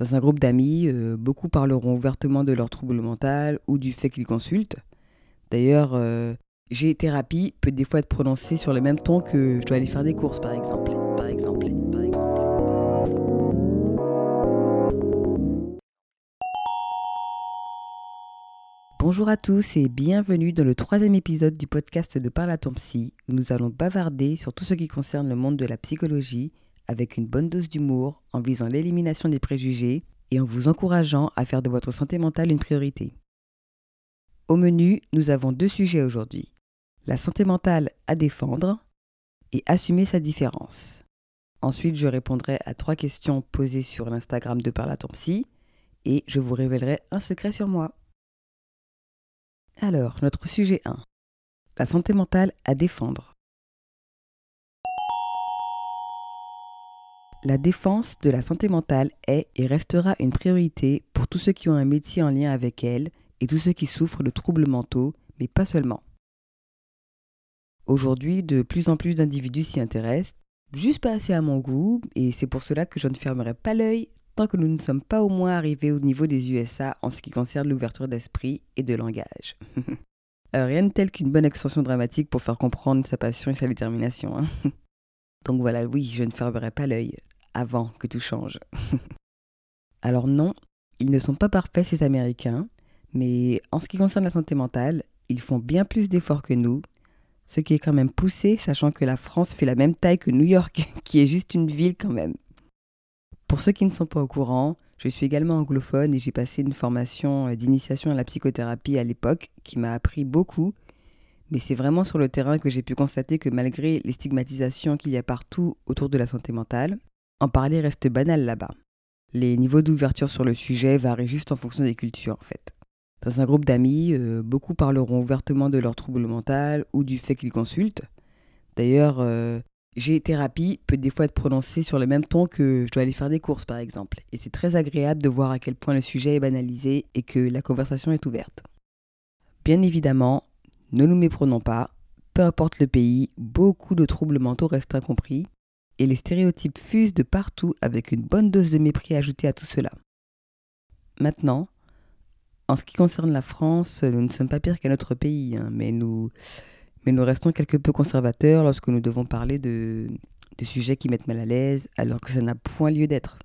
Dans un groupe d'amis, euh, beaucoup parleront ouvertement de leur trouble mental ou du fait qu'ils consultent. D'ailleurs, euh, j'ai thérapie peut des fois être prononcée sur le même ton que je dois aller faire des courses, par exemple. Par exemple, par exemple. Bonjour à tous et bienvenue dans le troisième épisode du podcast de Parle où nous allons bavarder sur tout ce qui concerne le monde de la psychologie, avec une bonne dose d'humour, en visant l'élimination des préjugés et en vous encourageant à faire de votre santé mentale une priorité. Au menu, nous avons deux sujets aujourd'hui. La santé mentale à défendre et assumer sa différence. Ensuite, je répondrai à trois questions posées sur l'Instagram de ton psy et je vous révélerai un secret sur moi. Alors, notre sujet 1. La santé mentale à défendre. La défense de la santé mentale est et restera une priorité pour tous ceux qui ont un métier en lien avec elle et tous ceux qui souffrent de troubles mentaux, mais pas seulement. Aujourd'hui, de plus en plus d'individus s'y intéressent, juste pas assez à mon goût, et c'est pour cela que je ne fermerai pas l'œil tant que nous ne sommes pas au moins arrivés au niveau des USA en ce qui concerne l'ouverture d'esprit et de langage. Euh, rien de tel qu'une bonne extension dramatique pour faire comprendre sa passion et sa détermination. Hein. Donc voilà, oui, je ne fermerai pas l'œil avant que tout change. Alors non, ils ne sont pas parfaits ces Américains, mais en ce qui concerne la santé mentale, ils font bien plus d'efforts que nous, ce qui est quand même poussé, sachant que la France fait la même taille que New York, qui est juste une ville quand même. Pour ceux qui ne sont pas au courant, je suis également anglophone et j'ai passé une formation d'initiation à la psychothérapie à l'époque qui m'a appris beaucoup mais c'est vraiment sur le terrain que j'ai pu constater que malgré les stigmatisations qu'il y a partout autour de la santé mentale, en parler reste banal là-bas. Les niveaux d'ouverture sur le sujet varient juste en fonction des cultures en fait. Dans un groupe d'amis, euh, beaucoup parleront ouvertement de leur trouble mental ou du fait qu'ils consultent. D'ailleurs, euh, j'ai thérapie peut des fois être prononcée sur le même ton que je dois aller faire des courses par exemple. Et c'est très agréable de voir à quel point le sujet est banalisé et que la conversation est ouverte. Bien évidemment, ne nous méprenons pas, peu importe le pays, beaucoup de troubles mentaux restent incompris et les stéréotypes fusent de partout avec une bonne dose de mépris ajoutée à tout cela. Maintenant, en ce qui concerne la France, nous ne sommes pas pires qu'un autre pays, hein, mais, nous, restons quelque peu conservateurs lorsque nous devons parler de, de sujets qui mettent mal à l'aise alors que ça n'a point lieu d'être.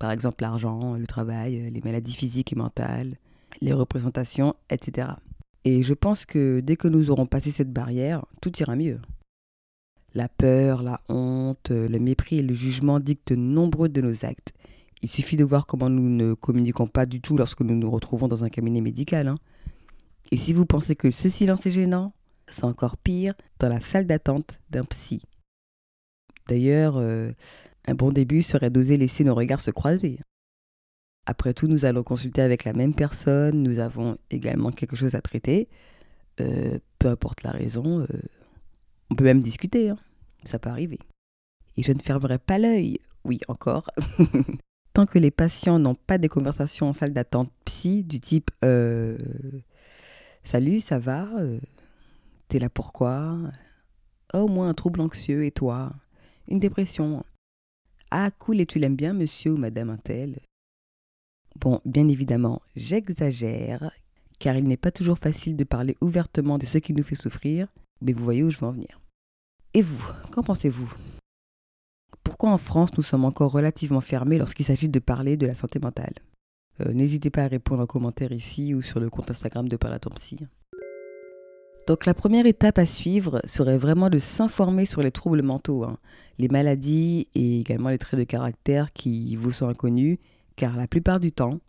Par exemple l'argent, le travail, les maladies physiques et mentales, les représentations, etc. Et je pense que dès que nous aurons passé cette barrière, tout ira mieux. La peur, la honte, le mépris et le jugement dictent nombreux de nos actes. Il suffit de voir comment nous ne communiquons pas du tout lorsque nous nous retrouvons dans un cabinet médical. Hein. Et si vous pensez que ce silence est gênant, c'est encore pire dans la salle d'attente d'un psy. D'ailleurs, euh, un bon début serait d'oser laisser nos regards se croiser. Après tout, nous allons consulter avec la même personne, nous avons également quelque chose à traiter. Euh, peu importe la raison, euh, on peut même discuter, hein. ça peut arriver. Et je ne fermerai pas l'œil, oui encore, tant que les patients n'ont pas des conversations en salle d'attente psy du type euh, Salut, ça va T'es là pourquoi Oh, moi, un trouble anxieux, et toi? Une dépression. Ah, cool, et tu l'aimes bien, monsieur ou madame un tel? Bon, bien évidemment, j'exagère, car il n'est pas toujours facile de parler ouvertement de ce qui nous fait souffrir, mais vous voyez où je veux en venir. Et vous, qu'en pensez-vous? Pourquoi en France nous sommes encore relativement fermés lorsqu'il s'agit de parler de la santé mentale? Euh, N'hésitez pas à répondre en commentaire ici ou sur le compte Instagram de Psy. Donc la première étape à suivre serait vraiment de s'informer sur les troubles mentaux, hein. les maladies et également les traits de caractère qui vous sont inconnus car la plupart du temps,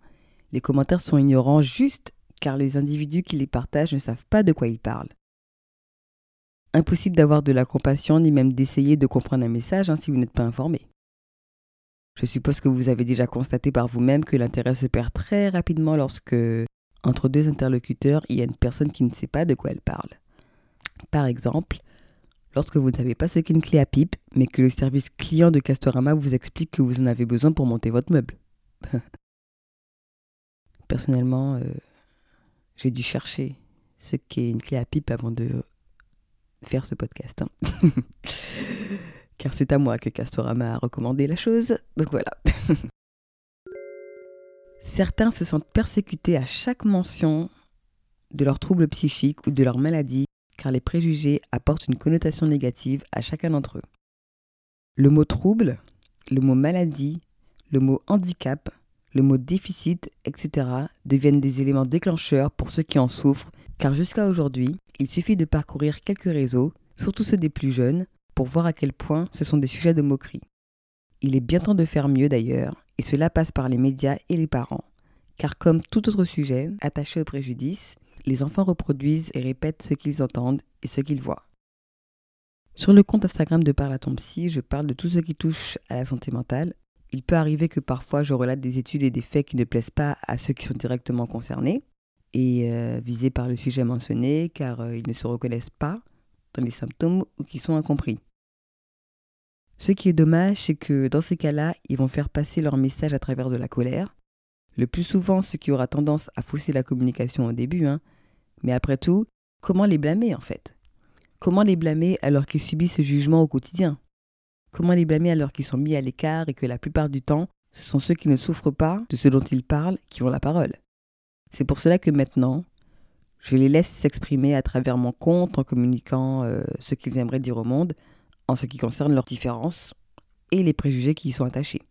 les commentaires sont ignorants juste car les individus qui les partagent ne savent pas de quoi ils parlent. Impossible d'avoir de la compassion ni même d'essayer de comprendre un message hein, si vous n'êtes pas informé. Je suppose que vous avez déjà constaté par vous-même que l'intérêt se perd très rapidement lorsque, entre deux interlocuteurs, il y a une personne qui ne sait pas de quoi elle parle. Par exemple, lorsque vous n'avez pas ce qu'une clé à pipe, mais que le service client de Castorama vous explique que vous en avez besoin pour monter votre meuble. Personnellement, euh, j'ai dû chercher ce qu'est une clé à pipe avant de faire ce podcast. Hein. Car c'est à moi que Castorama a recommandé la chose. Donc voilà. Certains se sentent persécutés à chaque mention de leurs troubles psychiques ou de leur maladie car les préjugés apportent une connotation négative à chacun d'entre eux. Le mot trouble, le mot maladie, le mot handicap, le mot déficit, etc. deviennent des éléments déclencheurs pour ceux qui en souffrent, car jusqu'à aujourd'hui, il suffit de parcourir quelques réseaux, surtout ceux des plus jeunes, pour voir à quel point ce sont des sujets de moquerie. Il est bien temps de faire mieux d'ailleurs, et cela passe par les médias et les parents, car comme tout autre sujet attaché au préjudice, les enfants reproduisent et répètent ce qu'ils entendent et ce qu'ils voient. Sur le compte Instagram de Parle psy, je parle de tout ce qui touche à la santé mentale. Il peut arriver que parfois je relate des études et des faits qui ne plaisent pas à ceux qui sont directement concernés et euh, visés par le sujet mentionné car euh, ils ne se reconnaissent pas dans les symptômes ou qui sont incompris. Ce qui est dommage, c'est que dans ces cas-là, ils vont faire passer leur message à travers de la colère. Le plus souvent, ce qui aura tendance à fausser la communication au début, hein, mais après tout, comment les blâmer en fait? Comment les blâmer alors qu'ils subissent ce jugement au quotidien? Comment les blâmer alors qu'ils sont mis à l'écart et que la plupart du temps, ce sont ceux qui ne souffrent pas de ce dont ils parlent qui ont la parole C'est pour cela que maintenant, je les laisse s'exprimer à travers mon compte en communiquant euh, ce qu'ils aimeraient dire au monde en ce qui concerne leurs différences et les préjugés qui y sont attachés.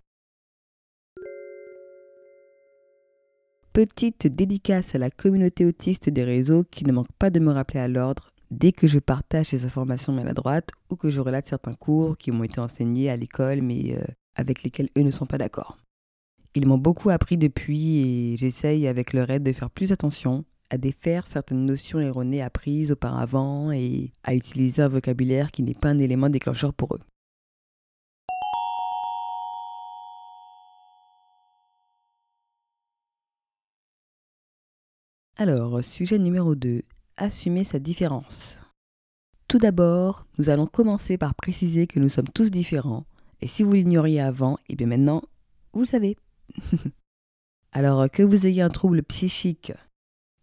Petite dédicace à la communauté autiste des réseaux qui ne manque pas de me rappeler à l'ordre dès que je partage ces informations maladroites ou que je relate certains cours qui m'ont été enseignés à l'école mais euh, avec lesquels eux ne sont pas d'accord. Ils m'ont beaucoup appris depuis et j'essaye avec leur aide de faire plus attention à défaire certaines notions erronées apprises auparavant et à utiliser un vocabulaire qui n'est pas un élément déclencheur pour eux. Alors, sujet numéro 2, assumer sa différence. Tout d'abord, nous allons commencer par préciser que nous sommes tous différents, et si vous l'ignoriez avant, et eh bien maintenant, vous le savez. Alors, que vous ayez un trouble psychique,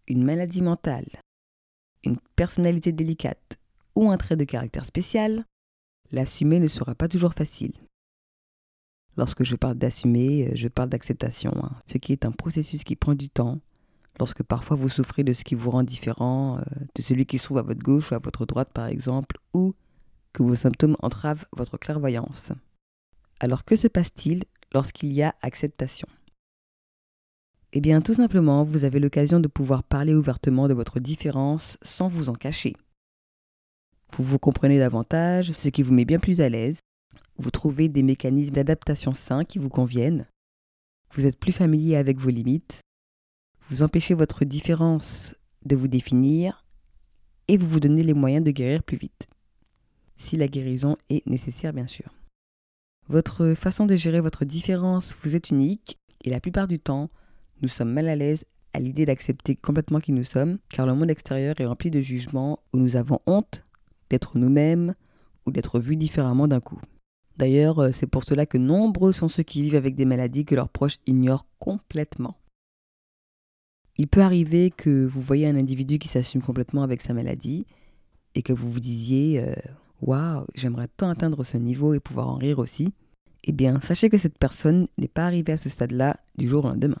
une maladie mentale, une personnalité délicate ou un trait de caractère spécial, l'assumer ne sera pas toujours facile. Lorsque je parle d'assumer, je parle d'acceptation, hein, ce qui est un processus qui prend du temps, lorsque parfois vous souffrez de ce qui vous rend différent euh, de celui qui se trouve à votre gauche ou à votre droite par exemple, ou que vos symptômes entravent votre clairvoyance. Alors que se passe-t-il lorsqu'il y a acceptation? Eh bien tout simplement, vous avez l'occasion de pouvoir parler ouvertement de votre différence sans vous en cacher. Vous vous comprenez davantage, ce qui vous met bien plus à l'aise. Vous trouvez des mécanismes d'adaptation sains qui vous conviennent. Vous êtes plus familier avec vos limites vous empêchez votre différence de vous définir et vous vous donnez les moyens de guérir plus vite. Si la guérison est nécessaire, bien sûr. Votre façon de gérer votre différence vous est unique et la plupart du temps, nous sommes mal à l'aise à l'idée d'accepter complètement qui nous sommes, car le monde extérieur est rempli de jugements où nous avons honte d'être nous-mêmes ou d'être vus différemment d'un coup. D'ailleurs, euh, c'est pour cela que nombreux sont ceux qui vivent avec des maladies que leurs proches ignorent complètement. Il peut arriver que vous voyez un individu qui s'assume complètement avec sa maladie et que vous vous disiez euh, Waouh, j'aimerais tant atteindre ce niveau et pouvoir en rire aussi. Eh bien, sachez que cette personne n'est pas arrivée à ce stade-là du jour au lendemain.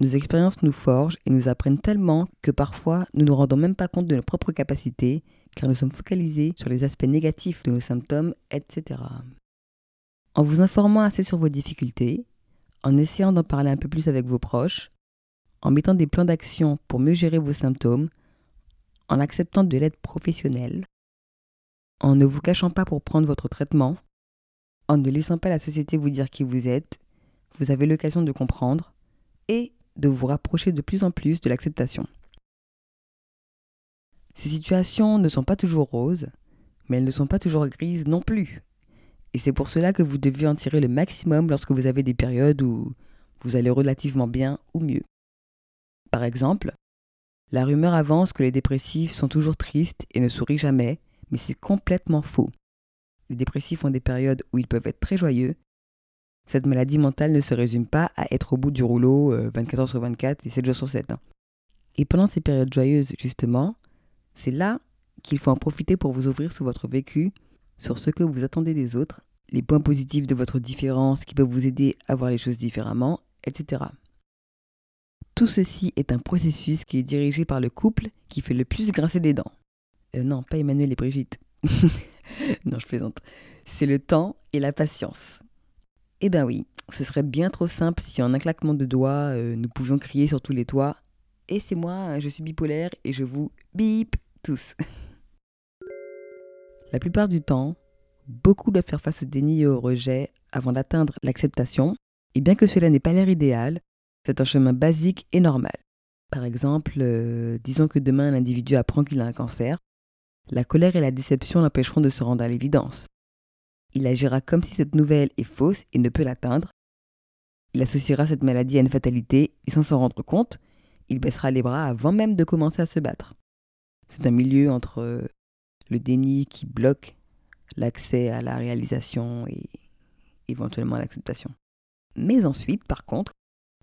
Nos expériences nous forgent et nous apprennent tellement que parfois nous ne nous rendons même pas compte de nos propres capacités car nous sommes focalisés sur les aspects négatifs de nos symptômes, etc. En vous informant assez sur vos difficultés, en essayant d'en parler un peu plus avec vos proches, en mettant des plans d'action pour mieux gérer vos symptômes, en acceptant de l'aide professionnelle, en ne vous cachant pas pour prendre votre traitement, en ne laissant pas la société vous dire qui vous êtes, vous avez l'occasion de comprendre et de vous rapprocher de plus en plus de l'acceptation. Ces situations ne sont pas toujours roses, mais elles ne sont pas toujours grises non plus. Et c'est pour cela que vous devez en tirer le maximum lorsque vous avez des périodes où vous allez relativement bien ou mieux. Par exemple, la rumeur avance que les dépressifs sont toujours tristes et ne sourient jamais, mais c'est complètement faux. Les dépressifs ont des périodes où ils peuvent être très joyeux. Cette maladie mentale ne se résume pas à être au bout du rouleau 24 euh, heures sur 24 et 7 jours sur 7. Hein. Et pendant ces périodes joyeuses, justement, c'est là qu'il faut en profiter pour vous ouvrir sur votre vécu, sur ce que vous attendez des autres, les points positifs de votre différence qui peuvent vous aider à voir les choses différemment, etc. Tout ceci est un processus qui est dirigé par le couple qui fait le plus grincer des dents. Euh, non, pas Emmanuel et Brigitte. non, je plaisante. C'est le temps et la patience. Eh ben oui, ce serait bien trop simple si en un claquement de doigts, euh, nous pouvions crier sur tous les toits Et c'est moi, je suis bipolaire et je vous bip tous. La plupart du temps, beaucoup doivent faire face au déni et au rejet avant d'atteindre l'acceptation, et bien que cela n'ait pas l'air idéal, c'est un chemin basique et normal. Par exemple, euh, disons que demain un individu apprend qu'il a un cancer. La colère et la déception l'empêcheront de se rendre à l'évidence. Il agira comme si cette nouvelle est fausse et ne peut l'atteindre. Il associera cette maladie à une fatalité et sans s'en rendre compte, il baissera les bras avant même de commencer à se battre. C'est un milieu entre euh, le déni qui bloque l'accès à la réalisation et éventuellement à l'acceptation. Mais ensuite, par contre,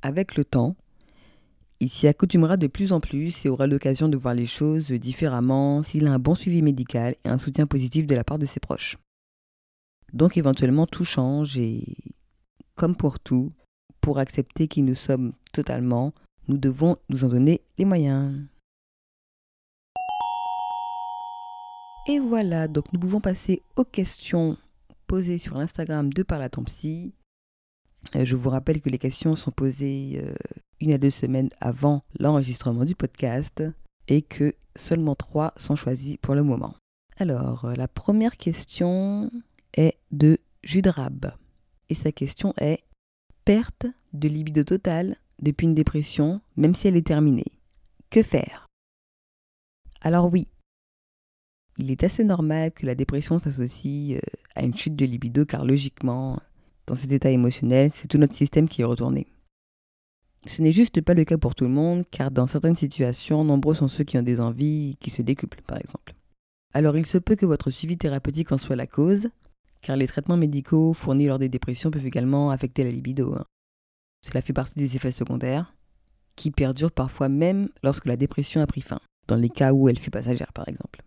avec le temps, il s'y accoutumera de plus en plus et aura l'occasion de voir les choses différemment s'il a un bon suivi médical et un soutien positif de la part de ses proches. Donc éventuellement tout change et, comme pour tout, pour accepter qui nous sommes totalement, nous devons nous en donner les moyens. Et voilà, donc nous pouvons passer aux questions posées sur l'Instagram de Par. Euh, je vous rappelle que les questions sont posées euh, une à deux semaines avant l'enregistrement du podcast et que seulement trois sont choisis pour le moment. Alors, euh, la première question est de Judrab. Et sa question est perte de libido totale depuis une dépression, même si elle est terminée. Que faire? Alors oui, il est assez normal que la dépression s'associe à une chute de libido car logiquement, dans cet état émotionnel, c'est tout notre système qui est retourné. Ce n'est juste pas le cas pour tout le monde, car dans certaines situations, nombreux sont ceux qui ont des envies qui se décuplent, par exemple. Alors il se peut que votre suivi thérapeutique en soit la cause, car les traitements médicaux fournis lors des dépressions peuvent également affecter la libido. Hein. Cela fait partie des effets secondaires, qui perdurent parfois même lorsque la dépression a pris fin, dans les cas où elle fut passagère par exemple.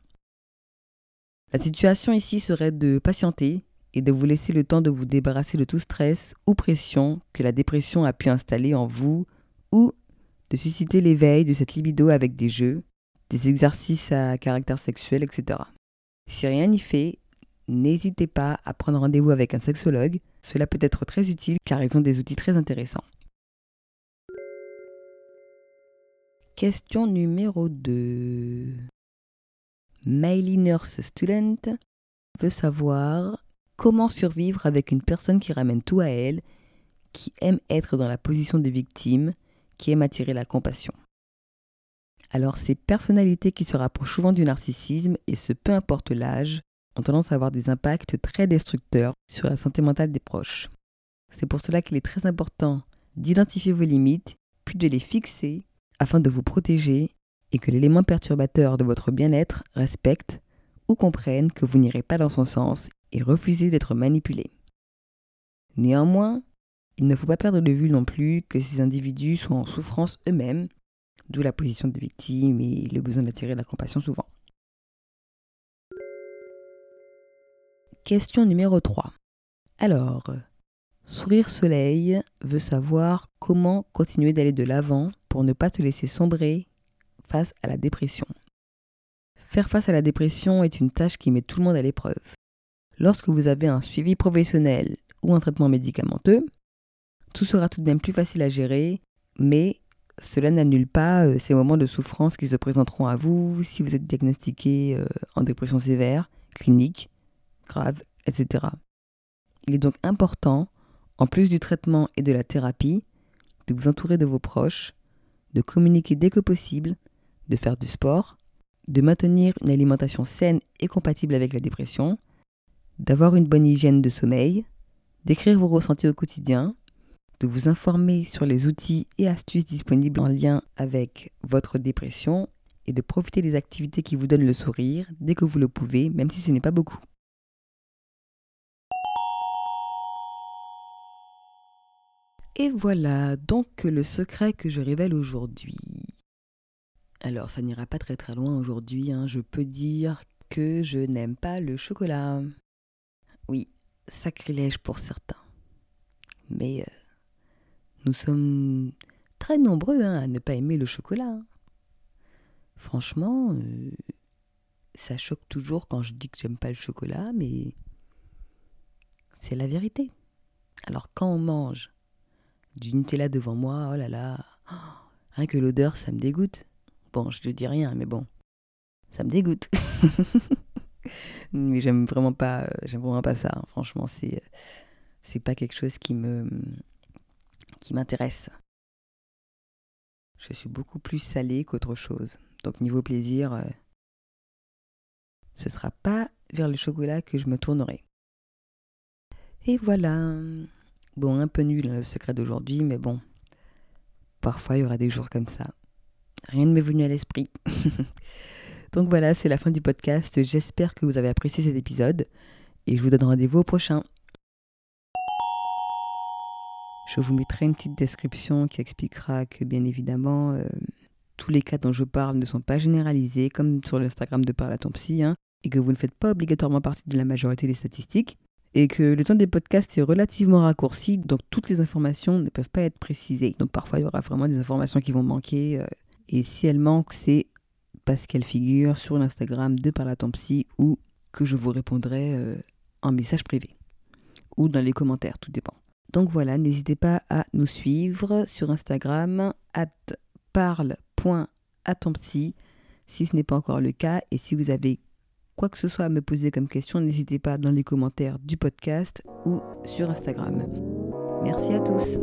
La situation ici serait de patienter et de vous laisser le temps de vous débarrasser de tout stress ou pression que la dépression a pu installer en vous ou de susciter l'éveil de cette libido avec des jeux, des exercices à caractère sexuel, etc. Si rien n'y fait, n'hésitez pas à prendre rendez-vous avec un sexologue, cela peut être très utile car ils ont des outils très intéressants. Question numéro 2. Miley Nurse Student veut savoir Comment survivre avec une personne qui ramène tout à elle, qui aime être dans la position de victime, qui aime attirer la compassion Alors ces personnalités qui se rapprochent souvent du narcissisme, et ce peu importe l'âge, ont tendance à avoir des impacts très destructeurs sur la santé mentale des proches. C'est pour cela qu'il est très important d'identifier vos limites, puis de les fixer afin de vous protéger et que l'élément perturbateur de votre bien-être respecte ou comprenne que vous n'irez pas dans son sens et refuser d'être manipulé. Néanmoins, il ne faut pas perdre de vue non plus que ces individus sont en souffrance eux-mêmes, d'où la position de victime et le besoin d'attirer la compassion souvent. Question numéro 3. Alors, Sourire Soleil veut savoir comment continuer d'aller de l'avant pour ne pas se laisser sombrer face à la dépression. Faire face à la dépression est une tâche qui met tout le monde à l'épreuve. Lorsque vous avez un suivi professionnel ou un traitement médicamenteux, tout sera tout de même plus facile à gérer, mais cela n'annule pas euh, ces moments de souffrance qui se présenteront à vous si vous êtes diagnostiqué euh, en dépression sévère, clinique, grave, etc. Il est donc important, en plus du traitement et de la thérapie, de vous entourer de vos proches, de communiquer dès que possible, de faire du sport, de maintenir une alimentation saine et compatible avec la dépression, d'avoir une bonne hygiène de sommeil, d'écrire vos ressentis au quotidien, de vous informer sur les outils et astuces disponibles en lien avec votre dépression et de profiter des activités qui vous donnent le sourire dès que vous le pouvez, même si ce n'est pas beaucoup. Et voilà donc le secret que je révèle aujourd'hui. Alors ça n'ira pas très très loin aujourd'hui, hein. je peux dire que je n'aime pas le chocolat. Oui, sacrilège pour certains. Mais euh, nous sommes très nombreux hein, à ne pas aimer le chocolat. hein. Franchement, euh, ça choque toujours quand je dis que j'aime pas le chocolat, mais c'est la vérité. Alors quand on mange du Nutella devant moi, oh là là, oh, que l'odeur, ça me dégoûte. Bon, je ne dis rien, mais bon, ça me dégoûte. mais j'aime vraiment pas, euh, j'aime vraiment pas ça. hein. Franchement, c'est euh, c'est pas quelque chose qui me qui m'intéresse. Je suis beaucoup plus salée qu'autre chose. Donc niveau plaisir, euh, ce sera pas vers le chocolat que je me tournerai. Et voilà. Bon, un peu nul hein, le secret d'aujourd'hui, mais bon. Parfois, il y aura des jours comme ça. Rien ne m'est venu à l'esprit. Donc voilà, c'est la fin du podcast. J'espère que vous avez apprécié cet épisode. Et je vous donne rendez-vous au prochain. Je vous mettrai une petite description qui expliquera que, bien évidemment, euh, tous les cas dont je parle ne sont pas généralisés, comme sur l'Instagram de Parle psy, hein, et que vous ne faites pas obligatoirement partie de la majorité des statistiques, et que le temps des podcasts est relativement raccourci, donc toutes les informations ne peuvent pas être précisées. Donc parfois, il y aura vraiment des informations qui vont manquer, euh, et si elles manquent, c'est parce qu'elles figurent sur l'Instagram de à ton psy, ou que je vous répondrai euh, en message privé, ou dans les commentaires, tout dépend. Donc voilà, n'hésitez pas à nous suivre sur Instagram, at parle.atompsy, si ce n'est pas encore le cas. Et si vous avez quoi que ce soit à me poser comme question, n'hésitez pas dans les commentaires du podcast ou sur Instagram. Merci à tous.